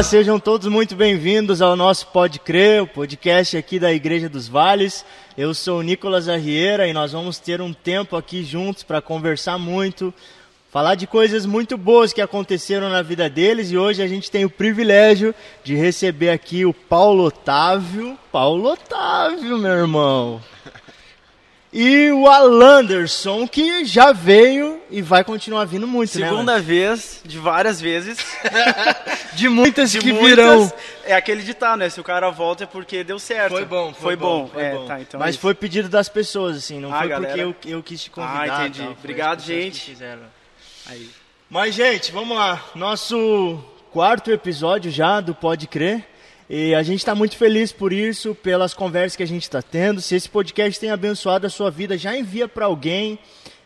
Olá, sejam todos muito bem-vindos ao nosso Pode Crer, o podcast aqui da Igreja dos Vales. Eu sou o Nicolas Arrieira e nós vamos ter um tempo aqui juntos para conversar muito, falar de coisas muito boas que aconteceram na vida deles e hoje a gente tem o privilégio de receber aqui o Paulo Otávio. Paulo Otávio, meu irmão. E o Alanderson, que já veio e vai continuar vindo muito, Segunda né? vez, de várias vezes. de muitas de que muitas, virão. É aquele ditado, né? Se o cara volta é porque deu certo. Foi bom, foi, foi bom. foi é, bom. Tá, então Mas é foi pedido das pessoas, assim, não Ah, foi galera. porque eu, eu quis te convidar. Ah, entendi. tal, Obrigado, gente. Mas, gente, vamos lá. Nosso quarto episódio já do Pode Crer. E a gente está muito feliz por isso, pelas conversas que a gente está tendo. Se esse podcast tem abençoado a sua vida, já envia para alguém.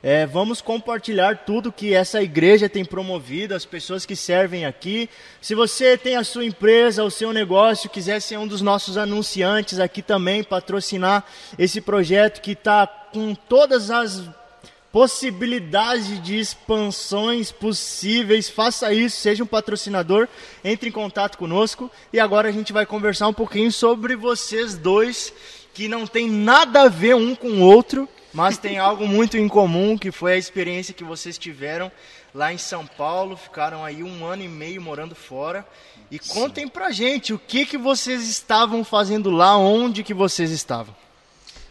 É, vamos compartilhar tudo que essa igreja tem promovido, as pessoas que servem aqui. Se você tem a sua empresa, o seu negócio, quiser ser um dos nossos anunciantes aqui também, patrocinar esse projeto que está com todas as possibilidade de expansões possíveis, faça isso, seja um patrocinador, entre em contato conosco. E agora a gente vai conversar um pouquinho sobre vocês dois, que não tem nada a ver um com o outro, mas tem algo muito em comum, que foi a experiência que vocês tiveram lá em São Paulo, ficaram aí um ano e meio morando fora. E contem pra gente o que, que vocês estavam fazendo lá, onde que vocês estavam.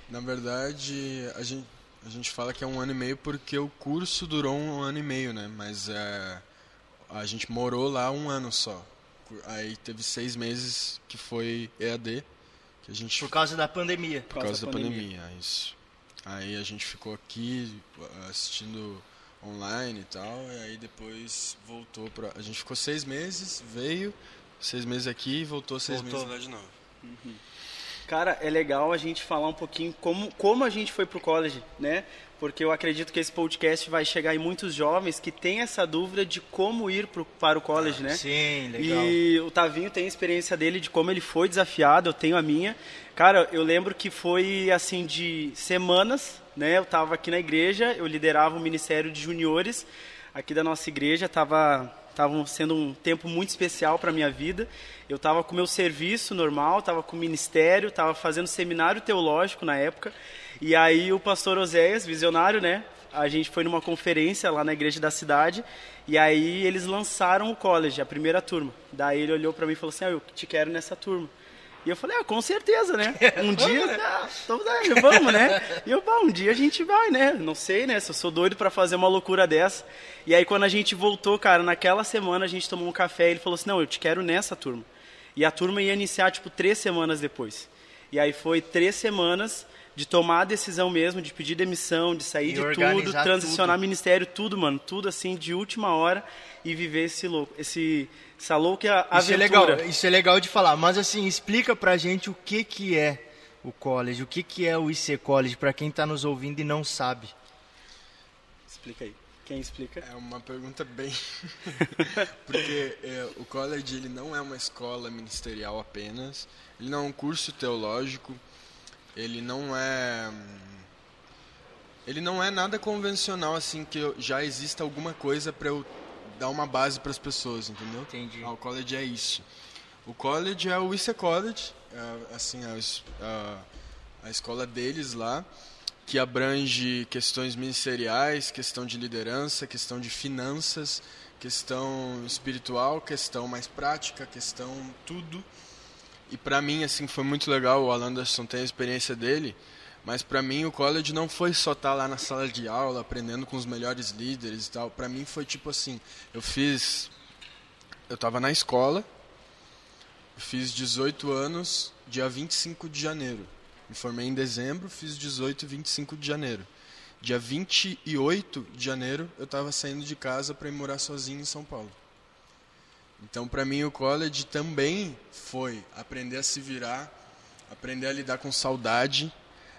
Na verdade, a gente, a gente fala que é um ano e meio porque o curso durou um ano e meio, né? Mas é, a gente morou lá um ano só. Aí teve seis meses que foi EAD, que a gente Por causa da pandemia. por causa da pandemia, isso. Aí a gente ficou aqui assistindo online e tal, e aí depois voltou pra. A gente ficou seis meses, veio, seis meses aqui e voltou seis Voltou. meses lá de novo. Cara, é legal a gente falar um pouquinho como, como a gente foi pro college, né? Porque eu acredito que esse podcast vai chegar em muitos jovens que têm essa dúvida de como ir pro, para o college, né? Sim, legal. E o Tavinho tem a experiência dele de como ele foi desafiado, eu tenho a minha. Cara, eu lembro que foi assim de semanas, né? Eu tava aqui na igreja, eu liderava o ministério de juniores aqui da nossa igreja, tava tava sendo um tempo muito especial para minha vida. Eu tava com meu serviço normal, tava com o ministério, tava fazendo seminário teológico na época. E aí o pastor Oséias, visionário, né? A gente foi numa conferência lá na igreja da cidade e aí eles lançaram o college, a primeira turma. Daí ele olhou para mim e falou assim: ah, "Eu te quero nessa turma". E eu falei: "Ah, com certeza, né? Um dia, é, vamos, né?". E eu, "Bom, um dia a gente vai, né? Não sei, né? Se eu sou doido para fazer uma loucura dessa". E aí quando a gente voltou, cara, naquela semana a gente tomou um café e ele falou assim: "Não, eu te quero nessa turma". E a turma ia iniciar tipo três semanas depois. E aí foi três semanas de tomar a decisão mesmo, de pedir demissão, de sair E de tudo, transicionar tudo. ministério, tudo, mano, tudo assim de última hora e viver esse louco, esse essa louca Isso é aventura. legal, isso é legal de falar, mas assim, explica pra gente o que que é o college, o que que é o IC College pra quem tá nos ouvindo e não sabe. Explica aí. Quem explica? É uma pergunta bem. Porque é, o college ele não é uma escola ministerial apenas, ele não é um curso teológico, ele não é. Ele não é nada convencional assim que eu- já exista alguma coisa para eu dar uma base para as pessoas, entendeu? Entendi. Ah, o college é isso. O college é o IC College, é, assim, a, a, a escola deles lá, que abrange questões ministeriais, questão de liderança, questão de finanças, questão espiritual, questão mais prática, questão tudo. E para mim, assim, foi muito legal, o Alan Anderson tem a experiência dele, mas para mim o college não foi só estar lá na sala de aula, aprendendo com os melhores líderes e tal. Para mim foi tipo assim, eu fiz eu estava na escola, fiz 18 anos, dia 25 de janeiro. Me formei em dezembro, fiz 18 e 25 de janeiro. Dia 28 de janeiro, eu estava saindo de casa para ir morar sozinho em São Paulo. Então, para mim, o college também foi aprender a se virar, aprender a lidar com saudade,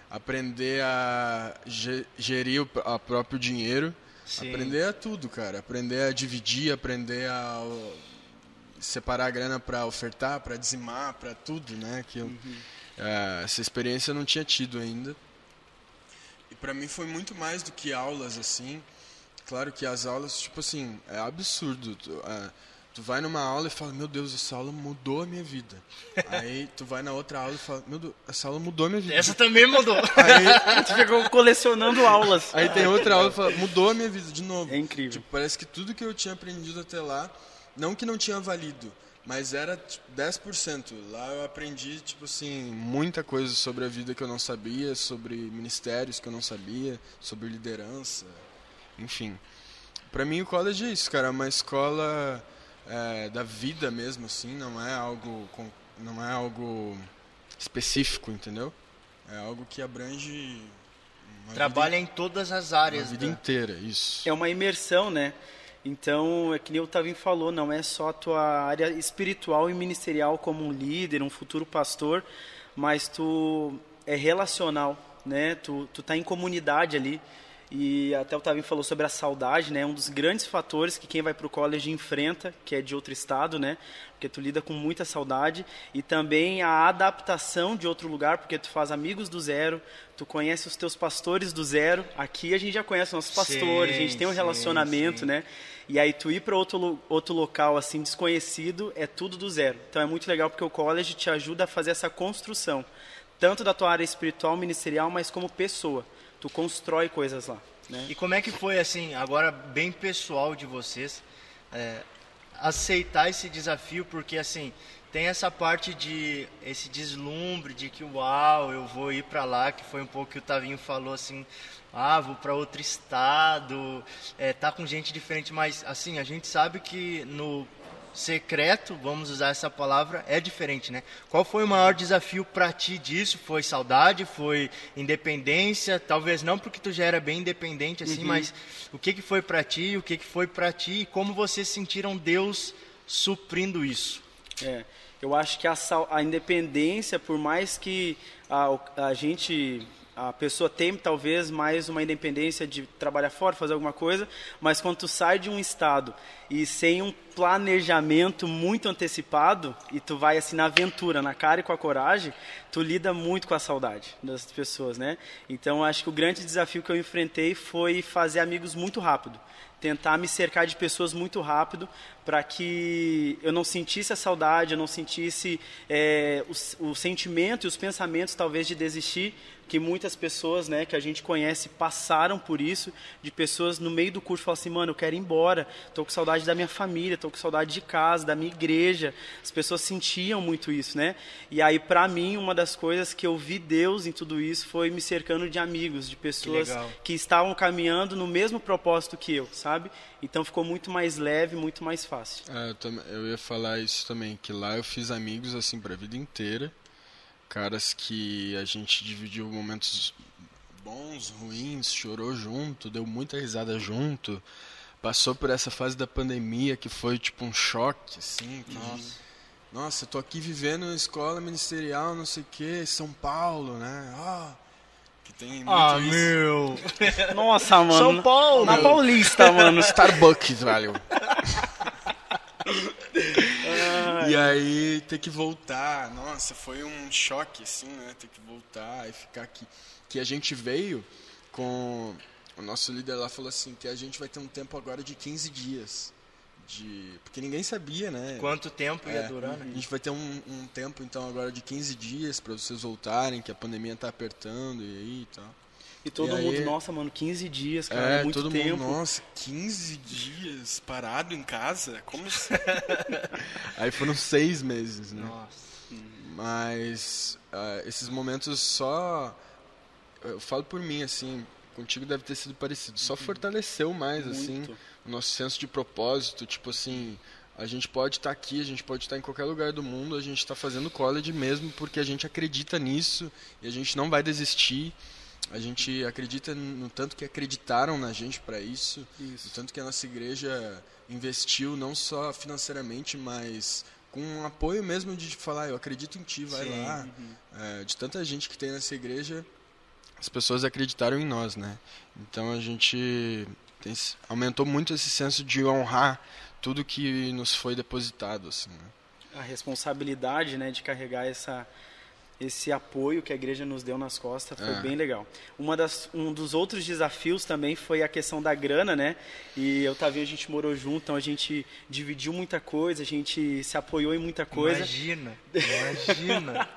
aprender a ge- gerir o a próprio dinheiro, Sim. aprender a tudo, cara. Aprender a dividir, aprender a separar a grana para ofertar, para dizimar, para tudo, né? Que eu, eh, essa experiência eu não tinha tido ainda. E para mim foi muito mais do que aulas assim. Claro que as aulas, tipo assim, é absurdo. Ah, Tu vai numa aula e fala, meu Deus, essa aula mudou a minha vida. Aí tu vai na outra aula e fala, meu Deus, essa aula mudou a minha vida. Essa também mudou. Aí, Tu ficou colecionando aulas. aí tem outra aula e fala, mudou a minha vida de novo. É incrível. Tipo, parece que tudo que eu tinha aprendido até lá, não que não tinha valido, mas era tipo, 10%. Lá eu aprendi, tipo assim, muita coisa sobre a vida que eu não sabia, sobre ministérios que eu não sabia, sobre liderança, enfim. Pra mim o college é isso, cara, é uma escola é, da vida mesmo, assim, não é algo, com- não é algo específico, entendeu? É algo que abrange uma Trabalha em todas as vida, áreas. uma vida da- inteira, isso. É uma imersão, né? Então, é que nem o Tavinho falou, não é só a tua área espiritual e ministerial como um líder, um futuro pastor, mas tu é relacional, né? Tu, tu tá em comunidade ali. E até o Tavinho falou sobre a saudade, né? Um dos grandes fatores que quem vai para o college enfrenta, que é de outro estado, né? Porque tu lida com muita saudade. E também a adaptação de outro lugar, porque tu faz amigos do zero, tu conhece os teus pastores do zero. Aqui a gente já conhece nossos pastores, a gente tem um sim, relacionamento, sim. né? E aí tu ir para outro, outro local assim desconhecido é tudo do zero. Então é muito legal porque o college te ajuda a fazer essa construção, tanto da tua área espiritual, ministerial, mas como pessoa. Tu constrói coisas lá, né? E como é que foi, assim, agora bem pessoal de vocês, é, aceitar esse desafio? Porque, assim, tem essa parte de, esse deslumbre de que, uau, eu vou ir para lá, que foi um pouco que o Tavinho falou, assim, ah, vou para outro estado, é, tá com gente diferente, mas, assim, a gente sabe que no secreto, vamos usar essa palavra, é diferente, né? Qual foi o maior desafio para ti disso? Foi saudade? Foi independência? Talvez não porque tu já era bem independente assim, mas o que que foi para ti? O que que foi para ti? E como vocês sentiram Deus suprindo isso? É, eu acho que a, a independência, por mais que a, a gente, a pessoa tem talvez mais uma independência de trabalhar fora, fazer alguma coisa, mas quando tu sai de um estado e sem um planejamento muito antecipado e tu vai assim na aventura, na cara e com a coragem, tu lida muito com a saudade das pessoas, né? Então acho que o grande desafio que eu enfrentei foi fazer amigos muito rápido tentar me cercar de pessoas muito rápido para que eu não sentisse a saudade, eu não sentisse é, o, o sentimento e os pensamentos talvez de desistir, que muitas pessoas, né, que a gente conhece passaram por isso, de pessoas no meio do curso falam assim, mano, eu quero ir embora, tô com saudade da minha família, tô com saudade de casa, da minha igreja. As pessoas sentiam muito isso, né? E aí para mim uma das coisas que eu vi Deus em tudo isso foi me cercando de amigos, de pessoas legal. que estavam caminhando no mesmo propósito que eu, sabe? Então ficou muito mais leve, muito mais fácil. É, eu, tam- eu ia falar isso também, que lá eu fiz amigos assim pra vida inteira. Caras que a gente dividiu momentos bons, ruins, chorou junto, deu muita risada junto. Passou por essa fase da pandemia que foi tipo um choque, assim. que- Nossa. Nossa, eu tô aqui vivendo em escola ministerial, não sei o que, São Paulo, né? Ah, tem muito Ah, isso. meu! Nossa, mano. São Paulo! Na Paulista, mano. Starbucks, velho. e aí ter que voltar, nossa, foi um choque assim, né? Ter que voltar e ficar aqui. Que a gente veio com o nosso líder lá falou assim que a gente vai ter um tempo agora de 15 dias de porque ninguém sabia, né? Quanto tempo ia É, durar, A né? gente vai ter um, um tempo então agora de 15 dias para vocês voltarem, que a pandemia tá apertando e aí e tal. E todo E mundo, aí- nossa, mano, 15 dias, cara, É, muito todo tempo. mundo, nossa, 15 dias parado em casa? Como assim? Aí foram seis meses, né? Nossa. Mas ah, esses momentos só. Eu falo por mim, assim, contigo deve ter sido parecido. Só fortaleceu mais, assim, Muito. o nosso senso de propósito. Tipo assim, a gente pode estar aqui, a gente pode estar em qualquer lugar do mundo, a gente está fazendo college mesmo porque a gente acredita nisso e a gente não vai desistir. A gente acredita no tanto que acreditaram na gente para isso, Isso. no tanto que a nossa igreja investiu não só financeiramente, mas com um apoio mesmo de falar, eu acredito em ti, vai Sim. lá. É, de tanta gente que tem nessa igreja, as pessoas acreditaram em nós, né? Então a gente tem aumentou muito esse senso de honrar tudo que nos foi depositado, assim. Né? A responsabilidade, né, de carregar essa esse apoio que a igreja nos deu nas costas foi É. bem legal. Uma das, um dos outros desafios também foi a questão da grana, né? E eu Tavinho, a gente morou junto, então a gente dividiu muita coisa, a gente se apoiou em muita coisa. Imagina, imagina.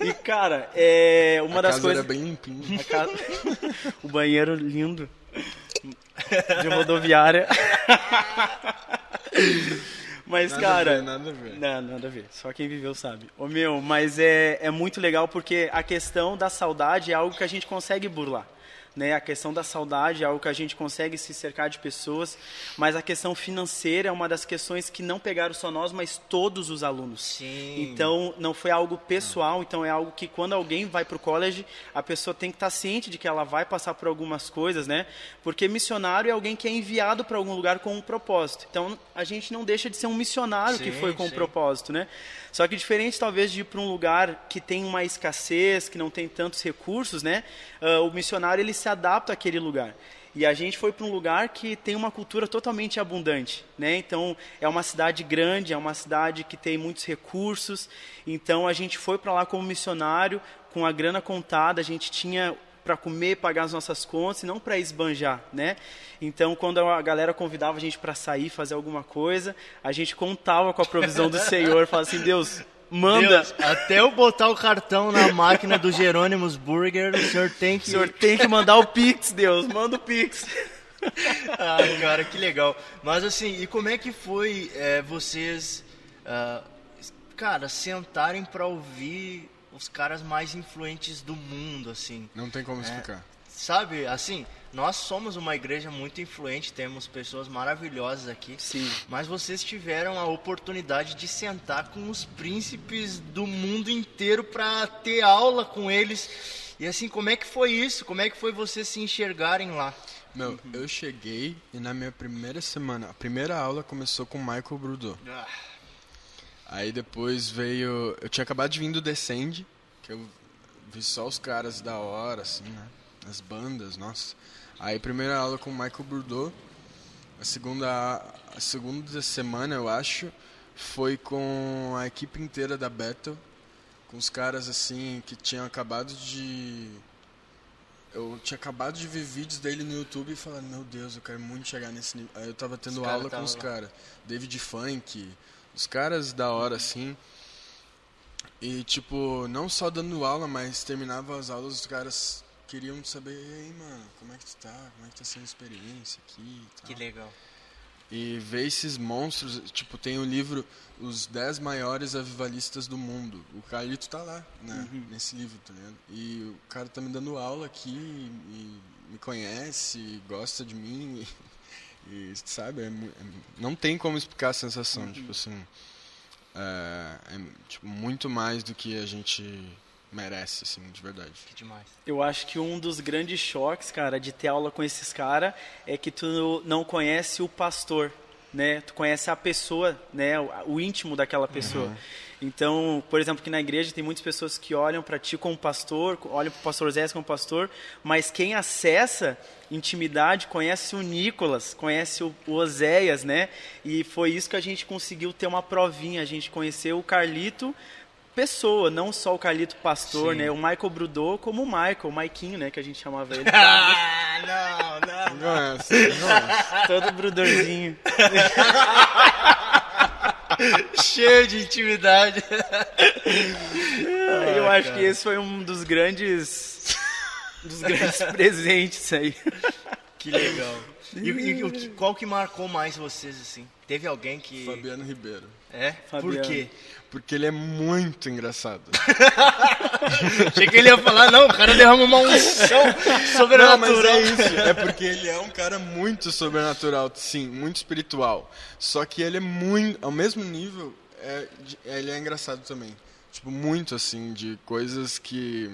E, cara, é uma a das casa coisas... era bem limpinha. A casa- o banheiro lindo de rodoviária. Mas, Nada cara. a ver, nada a ver. Não, nada a ver. Só quem viveu sabe. Ô meu, mas é, é muito legal porque a questão da saudade é algo que a gente consegue burlar. Né? A questão da saudade é algo que a gente consegue se cercar de pessoas, mas a questão financeira é uma das questões que não pegaram só nós, mas todos os alunos. Sim. Então, não foi algo pessoal, então é algo que quando alguém vai para o college, a pessoa tem que estar ciente de que ela vai passar por algumas coisas, né? Porque missionário é alguém que é enviado para algum lugar com um propósito. Então, a gente não deixa de ser um missionário que Sim, foi com um sim. propósito, né? Só que diferente talvez de ir para um lugar que tem uma escassez, que não tem tantos recursos, né? Ah, o missionário ele se adapta àquele lugar. E a gente foi para um lugar que tem uma cultura totalmente abundante, né? Então é uma cidade grande, é uma cidade que tem muitos recursos. Então a gente foi para lá como missionário, com a grana contada, a gente tinha para comer, pagar as nossas contas, e não para esbanjar, né? Então, quando a galera convidava a gente para sair, fazer alguma coisa, a gente contava com a provisão do Senhor, falava assim: Deus, manda, Deus, até eu botar o cartão na máquina do Jerônimos Burger, o senhor tem o que. Senhor tem que mandar o Pix, Deus, manda o Pix. Ah, cara, que legal. Mas assim, e como é que foi é, vocês, ah, cara, sentarem pra ouvir os caras mais influentes do mundo, assim? Não tem como explicar. Sabe, assim, nós somos uma igreja muito influente, temos pessoas maravilhosas aqui. Sim. Mas vocês tiveram a oportunidade de sentar com os príncipes do mundo inteiro para ter aula com eles. E assim, como é que foi isso? Como é que foi vocês se enxergarem lá? Meu, eu cheguei e na minha primeira semana, a primeira aula começou com o Michael Brudot. Aí depois veio. Eu tinha acabado de vir do Descend, que eu vi só os caras da hora, assim, né? As bandas, nossa. Aí primeira aula com o Michael Brudot. A segunda, a segunda semana, eu acho, foi com a equipe inteira da Battle. Com os caras, assim, que tinham acabado de. Eu tinha acabado de ver vídeos dele no YouTube e falar, meu Deus, eu quero muito chegar nesse nível. Aí eu tava tendo Os aula com os caras. David Funk, os caras da hora, assim. E, tipo, não só dando aula, mas terminava as aulas, os caras queriam saber, e aí, mano, como é que tu tá? Como é que tá sendo a experiência aqui e tal. legal. E ver esses monstros, tipo, tem o livro Os 10 Maiores Avivalistas do Mundo. O Carlito tá lá, né, nesse livro, tá ligado? E o cara tá me dando aula aqui, e me conhece, gosta de mim, e, e, sabe, é é- não tem como explicar a sensação, tipo assim, é, é, tipo, muito mais do que a gente merece, assim, de verdade. Que demais. Eu acho que um dos grandes choques, cara, de ter aula com esses caras é que tu não conhece o pastor, né? Tu conhece a pessoa, né? O, o íntimo daquela pessoa. Então, por exemplo, aqui na igreja tem muitas pessoas que olham para ti como pastor, olham para o pastor Zé como pastor, mas quem acessa intimidade conhece o Nicolas, conhece o, o Oséias, né? E foi isso que a gente conseguiu ter uma provinha, a gente conheceu o Carlito pessoa, não só o Carlito pastor, Sim. né? O Michael Brudot como o Michael, o Maiquinho, né? Que a gente chamava ele. Ah, não, não. Nossa, nossa. Todo brudorzinho. Cheio de intimidade. Eu acho que esse foi um dos grandes. dos grandes presentes aí. Que legal. E, e o que- qual que marcou mais vocês, assim? Teve alguém que... Fabiano Ribeiro. É? Por Fabiano. quê? Porque ele é muito engraçado. Achei que ele ia falar, não, o cara derrama uma unção Não, mas sobrenatural. é isso. É porque ele é um cara muito sobrenatural, sim, muito espiritual. Só que ele é muito, ao mesmo nível, é, ele é engraçado também. Tipo, muito assim, de coisas que.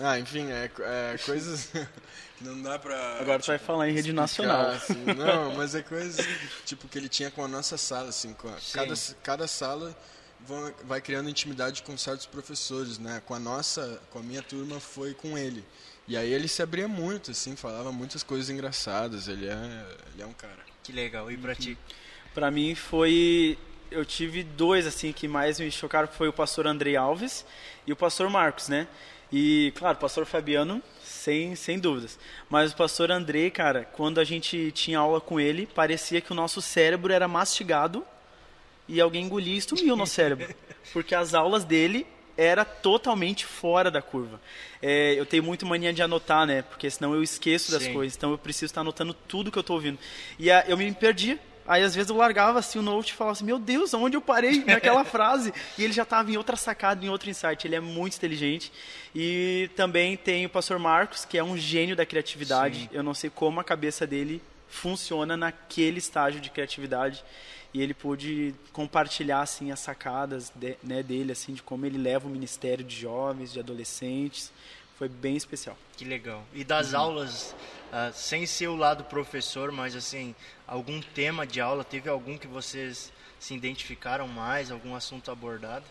Ah, enfim, é, é coisas que não dá pra. Agora tu vai falar em rede explicar, nacional. assim. Não, mas é coisas tipo que ele tinha com a nossa sala, assim, com a- cada, cada sala vão- vai criando intimidade com certos professores, né? Com a nossa, com a minha turma foi com ele. E aí ele se abria muito, assim, falava muitas coisas engraçadas. Ele é, ele é um cara. Que legal. E pra ti? Pra mim foi eu tive dois assim que mais me chocaram, foi o pastor Andrei Alves e o pastor Marcos, né? E, claro, o pastor Fabiano, sem, sem dúvidas. Mas o pastor Andrei, cara, quando a gente tinha aula com ele, parecia que o nosso cérebro era mastigado e alguém engolia e sumiu no cérebro. Porque as aulas dele era totalmente fora da curva. É, eu tenho muito mania de anotar, né? Porque senão eu esqueço das Sim. coisas. Então eu preciso estar anotando tudo que eu estou ouvindo. E a, eu me perdia. Aí às vezes eu largava assim o note e falava assim, meu Deus, aonde eu parei naquela frase? E ele já estava em outra sacada, em outro insight. Ele é muito inteligente. E também tem o pastor Marcos, que é um gênio da criatividade. Sim. Eu não sei como a cabeça dele funciona naquele estágio de criatividade e ele pôde compartilhar assim as sacadas de- né, dele assim de como ele leva o ministério de jovens, de adolescentes. Foi bem especial. Que legal. E das aulas, ah, sem ser o lado professor, mas assim, algum tema de aula, teve algum que vocês se identificaram mais, algum assunto abordado?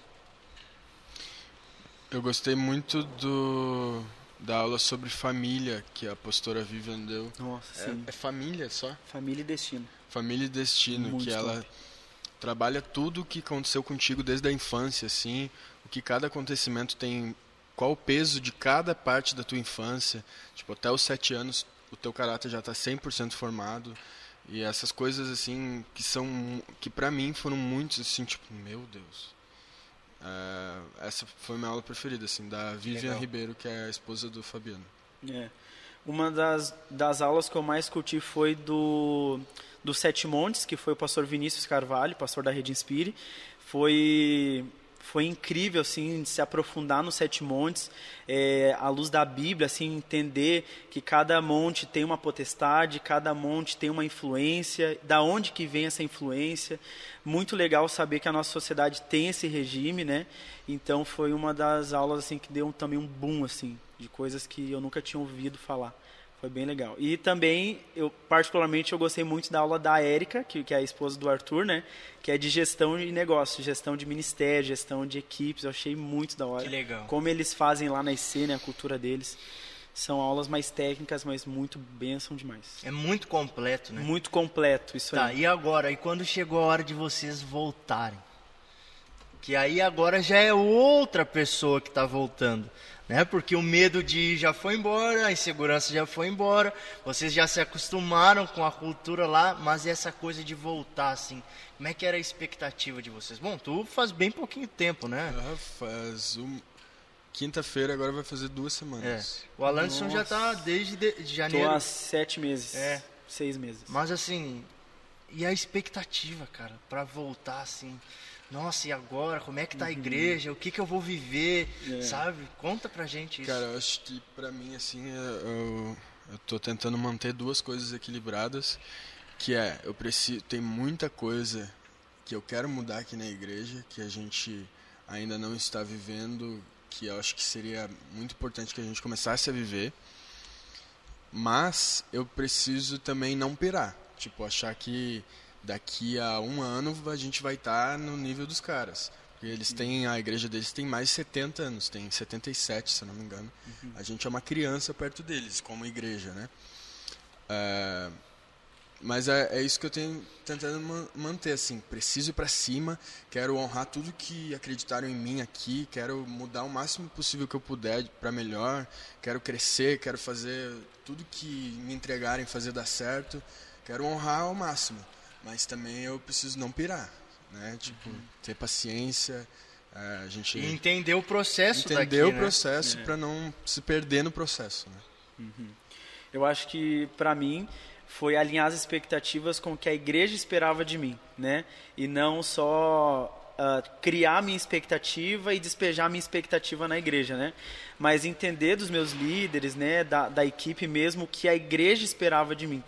Eu gostei muito do da aula sobre família que a pastora Vivian deu. Nossa, É, sim. é família só? Família e destino. Família e Destino, Muito que ela top. trabalha tudo o que aconteceu contigo desde a infância, assim, o que cada acontecimento tem, qual o peso de cada parte da tua infância. Tipo, até os sete anos o teu caráter já está 100% formado. E essas coisas, assim, que são, que pra mim foram muitos, assim, tipo, meu Deus. É, essa foi a minha aula preferida, assim, da Vivian Legal. Ribeiro, que é a esposa do Fabiano. É. Uma das, das aulas que eu mais curti foi do, do Sete Montes, que foi o pastor Vinícius Carvalho, pastor da Rede Inspire. Foi, foi incrível, assim, se aprofundar nos Sete Montes, é, à luz da Bíblia, assim, entender que cada monte tem uma potestade, cada monte tem uma influência, da onde que vem essa influência. Muito legal saber que a nossa sociedade tem esse regime, né? Então foi uma das aulas assim que deu também um boom assim de coisas que eu nunca tinha ouvido falar. Foi bem legal. E também, eu particularmente, eu gostei muito da aula da Érica, que, que é a esposa do Arthur, né? Que é de gestão de negócio, gestão de ministério, gestão de equipes. Eu achei muito da hora. Que legal. Como eles fazem lá na IC, né? A cultura deles. São aulas mais técnicas, mas muito bênção demais. É muito completo, né? Muito completo isso Tá, aí. e agora? E quando chegou a hora de vocês voltarem? Que aí agora já é outra pessoa que está voltando, né? Porque o medo de ir já foi embora, a insegurança já foi embora, vocês já se acostumaram com a cultura lá, mas essa coisa de voltar, assim, como é que era a expectativa de vocês? Bom, tu faz bem pouquinho tempo, né? Ah, faz um... Quinta-feira agora vai fazer duas É. semanas. O Alanson já Nossa. tá desde de- de Tô janeiro. há sete meses. É. Seis meses. Mas assim, e a expectativa, cara, pra voltar assim? Nossa, e agora? Como é que tá a igreja? O que que eu vou viver? É. Sabe? Conta pra gente isso. Cara, eu acho que pra mim, assim, eu, eu tô tentando manter duas coisas equilibradas, que é, eu preciso, tem muita coisa que eu quero mudar aqui na igreja, que a gente ainda não está vivendo, que eu acho que seria muito importante que a gente começasse a viver, mas eu preciso também não pirar, tipo, achar que daqui a um ano a gente vai estar no nível dos caras. Porque eles têm, a igreja deles tem mais de 70 anos, tem 77, se eu não me engano. A gente é uma criança perto deles, como igreja, né? É, mas é, é isso que eu tenho tentando ma- manter, assim, preciso ir para cima, quero honrar tudo que acreditaram em mim aqui, quero mudar o máximo possível que eu puder para melhor, quero crescer, quero fazer tudo que me entregarem fazer dar certo, quero honrar ao máximo, mas também eu preciso não pirar, né? Tipo, ter paciência, é, a gente E entender o processo daqui, entender o né? processo para não se perder no processo, né? Eu acho que para mim foi alinhar as expectativas com o que a igreja esperava de mim, né? E não só ah, criar minha expectativa e despejar minha expectativa na igreja, né? Mas entender dos meus líderes, né, da, da equipe mesmo, o que a igreja esperava de mim.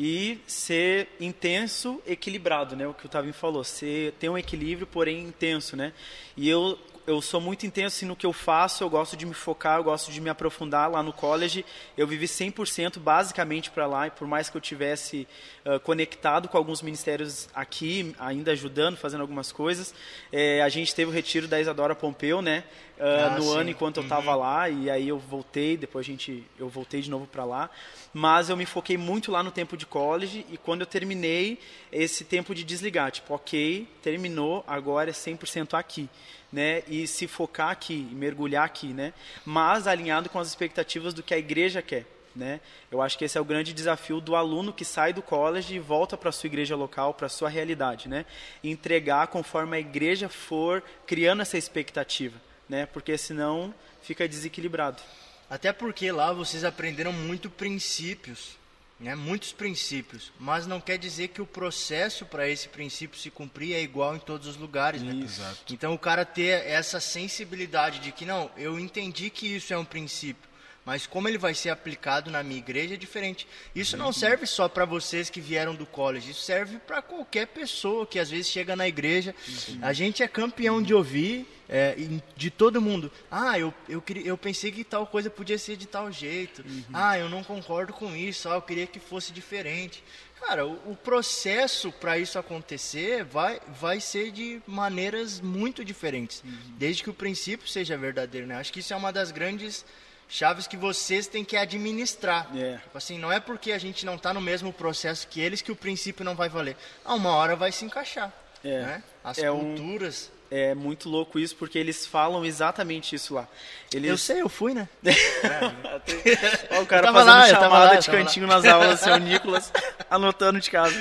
E ser intenso, equilibrado, né? O que o Tavim falou, ser, ter um equilíbrio, porém intenso, né? E eu eu sou muito intenso assim, no que eu faço, eu gosto de me focar, eu gosto de me aprofundar lá no college. Eu vivi 100% basicamente para lá, e por mais que eu tivesse uh, conectado com alguns ministérios aqui, ainda ajudando, fazendo algumas coisas, é, a gente teve o retiro da Isadora Pompeu, né? Uh, ah, no sim. ano enquanto eu estava uhum. lá, e aí eu voltei, depois a gente, eu voltei de novo para lá. Mas eu me foquei muito lá no tempo de college, e quando eu terminei esse tempo de desligar, tipo, ok, terminou, agora é 100% aqui né, e se focar aqui, mergulhar aqui, né, mas alinhado com as expectativas do que a igreja quer. Né? Eu acho que esse é o grande desafio do aluno que sai do college e volta para a sua igreja local, para a sua realidade, né? entregar conforme a igreja for criando essa expectativa, né? porque senão fica desequilibrado. Até porque lá vocês aprenderam muito princípios né, muitos princípios, mas não quer dizer que o processo para esse princípio se cumprir é igual em todos os lugares. Né? Exato. Então o cara ter essa sensibilidade de que não, eu entendi que isso é um princípio, mas como ele vai ser aplicado na minha igreja é diferente. Isso não serve só para vocês que vieram do college, isso serve para qualquer pessoa que às vezes chega na igreja. A gente é campeão de ouvir é, de todo mundo. Ah, eu, eu, eu pensei que tal coisa podia ser de tal jeito. Uhum. Ah, eu não concordo com isso. Ah, eu queria que fosse diferente. Cara, o, o processo para isso acontecer vai, vai ser de maneiras muito diferentes, uhum. desde que o princípio seja verdadeiro. Né? Acho que isso é uma das grandes chaves que vocês têm que administrar. Yeah. Tipo assim, não é porque a gente não está no mesmo processo que eles que o princípio não vai valer. Ah, uma hora vai se encaixar. É. Né? As é culturas. Um é muito louco isso, porque eles falam exatamente isso lá. Eles... Eu sei, eu fui, né? Olha o cara fazendo lá, chamada lá, de cantinho lá. nas aulas, seu Nicolas, anotando de casa.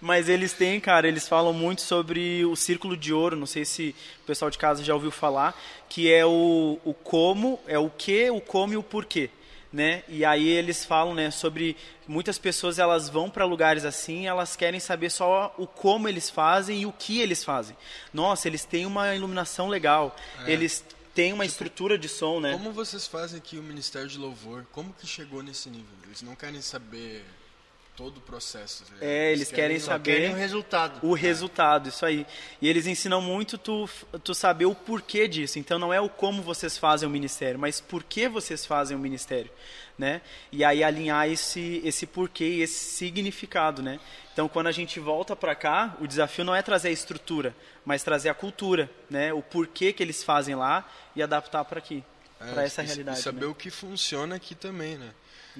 Mas eles têm, cara, eles falam muito sobre o círculo de ouro, não sei se o pessoal de casa já ouviu falar, que é o, o como, é o que, o como e o porquê né? E aí eles falam, né, sobre muitas pessoas elas vão para lugares assim, elas querem saber só o como eles fazem e o que eles fazem. Nossa, eles têm uma iluminação legal, é. eles têm uma tipo, estrutura de som, né? Como vocês fazem aqui o Ministério de Louvor? Como que chegou nesse nível? Eles não querem saber todo o processo. Né? É, eles, eles querem, querem saber querem o resultado. O é. resultado, isso aí. E eles ensinam muito tu, tu saber o porquê disso. Então não é o como vocês fazem o ministério, mas por que vocês fazem o ministério, né? E aí alinhar esse esse porquê e esse significado, né? Então quando a gente volta para cá, o desafio não é trazer a estrutura, mas trazer a cultura, né? O porquê que eles fazem lá e adaptar para aqui, é, para essa realidade. E saber né? o que funciona aqui também, né?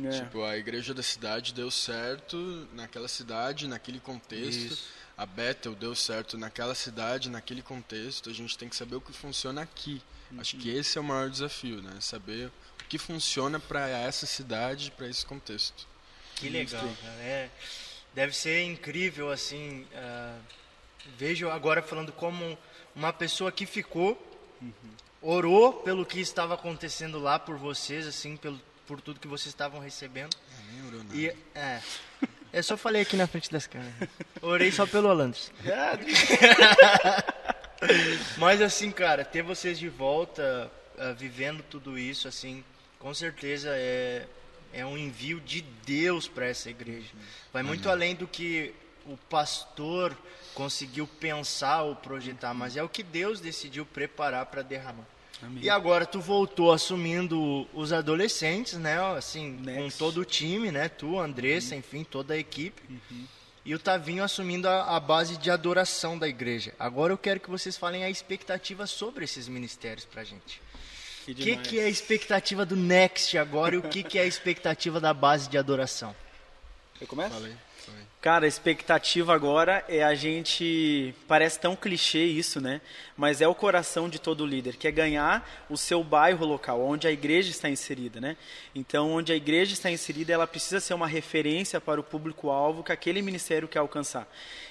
É. Tipo, a igreja da cidade deu certo naquela cidade, naquele contexto. Isso. A Bethel deu certo naquela cidade, naquele contexto. A gente tem que saber o que funciona aqui. Uhum. Acho que esse é o maior desafio, né? Saber o que funciona para essa cidade, para esse contexto. Que legal, cara. É, deve ser incrível, assim. Uh, vejo agora falando como uma pessoa que ficou, uhum. orou pelo que estava acontecendo lá por vocês, assim, pelo por tudo que vocês estavam recebendo. É, nem orou nada. E, é, eu só falei aqui na frente das câmeras. Orei só pelo Holandres. Mas assim, cara, ter vocês de volta, uh, vivendo tudo isso, assim, com certeza é, é um envio de Deus para essa igreja. Vai muito além do que o pastor conseguiu pensar ou projetar, mas é o que Deus decidiu preparar para derramar. Amém. E agora tu voltou assumindo os adolescentes, né? Assim, Next. com todo o time, né? Tu, Andressa, uhum. enfim, toda a equipe. Uhum. E o Tavinho assumindo a, a, base de adoração da igreja. Agora eu quero que vocês falem a expectativa sobre esses ministérios pra gente. O que, que, é a expectativa do Next agora e o que, que é a expectativa da base de adoração? Eu começo? Falei. Cara, a expectativa agora é a gente. Parece tão clichê isso, né? Mas é o coração de todo líder, que é ganhar o seu bairro local, onde a igreja está inserida, né? Então, onde a igreja está inserida, ela precisa ser uma referência para o público-alvo que aquele ministério quer alcançar.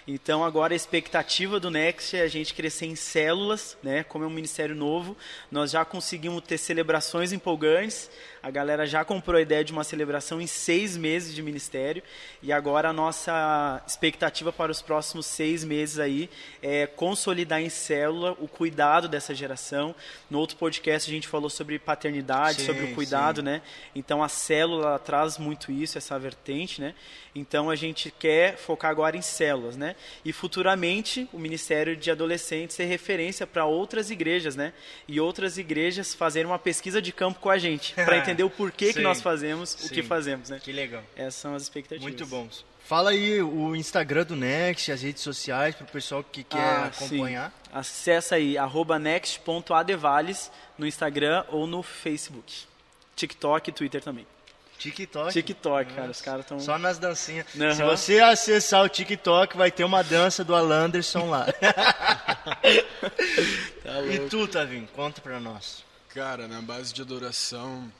Então, agora a expectativa do Next é a gente crescer em células, né? Como é um ministério novo, nós já conseguimos ter celebrações empolgantes. A galera já comprou a ideia de uma celebração em seis meses de ministério e agora a nossa expectativa para os próximos seis meses aí é consolidar em célula o cuidado dessa geração. No outro podcast a gente falou sobre paternidade, Sim, sobre o cuidado, sim. né? Então a célula traz muito isso, essa vertente, né? Então a gente quer focar agora em células, né? E futuramente o Ministério de Adolescentes ser referência para outras igrejas, né? E outras igrejas fazerem uma pesquisa de campo com a gente, para entender o porquê que Sim. nós fazemos o que Sim. fazemos, né? Que legal. Essas são as expectativas. Muito bons. Fala aí o Instagram do Next, as redes sociais, para o pessoal que quer Ah, acompanhar. sim. Acessa aí, arroba next.adevales no Instagram ou no Facebook. TikTok e Twitter também. TikTok. TikTok, cara, os caras estão... Só nas dancinhas. Aham. Se você acessar o TikTok, vai ter uma dança do Alanderson lá. e tu, Tavinho, conta pra nós. Cara, na base de adoração,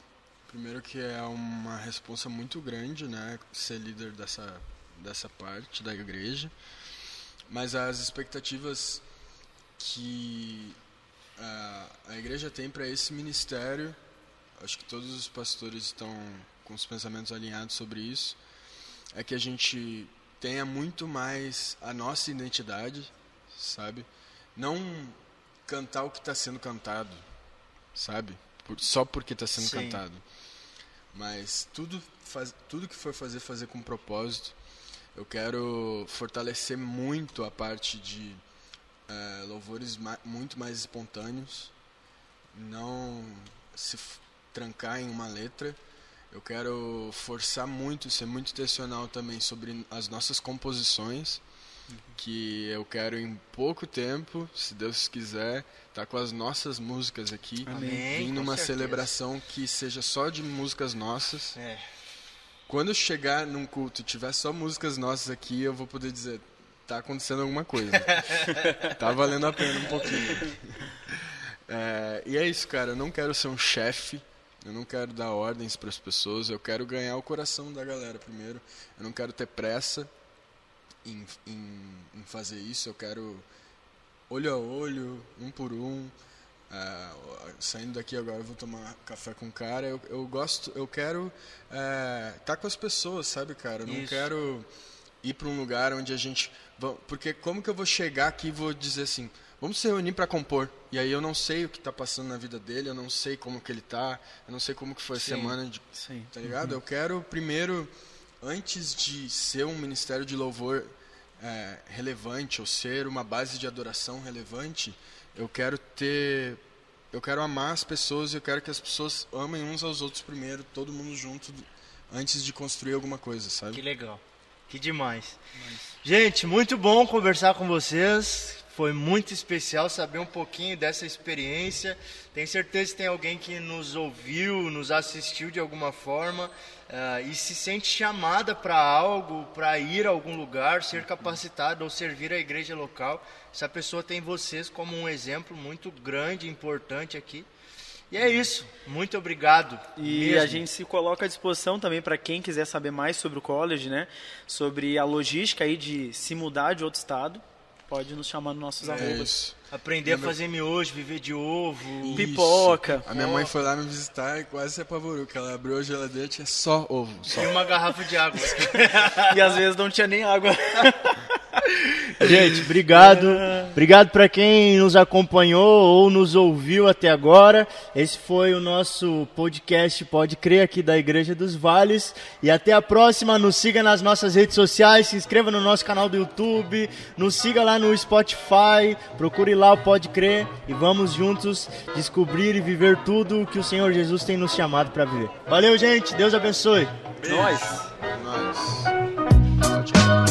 primeiro que é uma responsa muito grande, né, ser líder dessa dessa parte da igreja, mas as expectativas que a, a igreja tem para esse ministério, acho que todos os pastores estão com os pensamentos alinhados sobre isso, é que a gente tenha muito mais a nossa identidade, sabe? Não cantar o que está sendo cantado, sabe? Por- só porque está sendo Sim. cantado. Mas tudo, faz, tudo que for fazer, fazer com propósito. Eu quero fortalecer muito a parte de eh, louvores ma- muito mais espontâneos. Não se trancar em uma letra. Eu quero forçar muito, ser muito intencional também sobre as nossas composições que eu quero em pouco tempo, se Deus quiser, estar com as nossas músicas aqui, Amém, vir com numa celebração que seja só de músicas nossas. É. Quando chegar num culto e tiver só músicas nossas aqui, eu vou poder dizer, tá acontecendo alguma coisa. tá valendo a pena um pouquinho. É, e é isso, cara, eu não quero ser um chefe, eu não quero dar ordens para as pessoas, eu quero ganhar o coração da galera primeiro. Eu não quero ter pressa em, em, em fazer isso, eu quero olho a olho, um por um. Ah, saindo daqui agora eu vou tomar café com o cara. Eu, eu gosto, eu quero estar tá com as pessoas, sabe, cara? Eu não Isso. quero ir para um lugar onde a gente. Porque como que eu vou chegar aqui e vou dizer assim, vamos se reunir para compor. E aí eu não sei o que está passando na vida dele, eu não sei como que ele tá, eu não sei como que foi a Sim. semana de Sim. tá ligado? Eu quero primeiro, antes de ser um ministério de louvor é, relevante ou ser uma base de adoração relevante, eu quero ter, eu quero amar as pessoas e eu quero que as pessoas amem uns aos outros primeiro, todo mundo junto, antes de construir alguma coisa, Que sabe? legal. Que demais. Gente, muito bom conversar com vocês. Foi muito especial saber um pouquinho dessa experiência. Tenho certeza que tem alguém que nos ouviu, nos assistiu de alguma forma ah, e se sente chamada para algo, para ir a algum lugar, ser capacitado ou servir a igreja local. Essa pessoa tem vocês como um exemplo muito grande, importante aqui. E é isso. Muito obrigado. E mesmo. a gente se coloca à disposição também para quem quiser saber mais sobre o college, né? Sobre a logística aí de se mudar de outro estado. Pode nos chamar nos nossos É arrobas. isso. aprender a fazer miojo, viver de ovo. Pipoca. A minha mãe foi lá me visitar e quase se apavorou, que ela abriu a geladeira e tinha só ovo. Só. E uma garrafa de água. E às vezes não tinha nem água. Gente, obrigado. Obrigado para quem nos acompanhou ou nos ouviu até agora. Esse foi o nosso podcast Pode Crer aqui da Igreja dos Vales. E até a próxima. Nos siga nas nossas redes sociais, se inscreva no nosso canal do YouTube, nos siga lá no Spotify, procure lá o Pode Crer e vamos juntos descobrir e viver tudo o que o Senhor Jesus tem nos chamado para viver. Valeu, gente. Deus abençoe. Nós. Nós.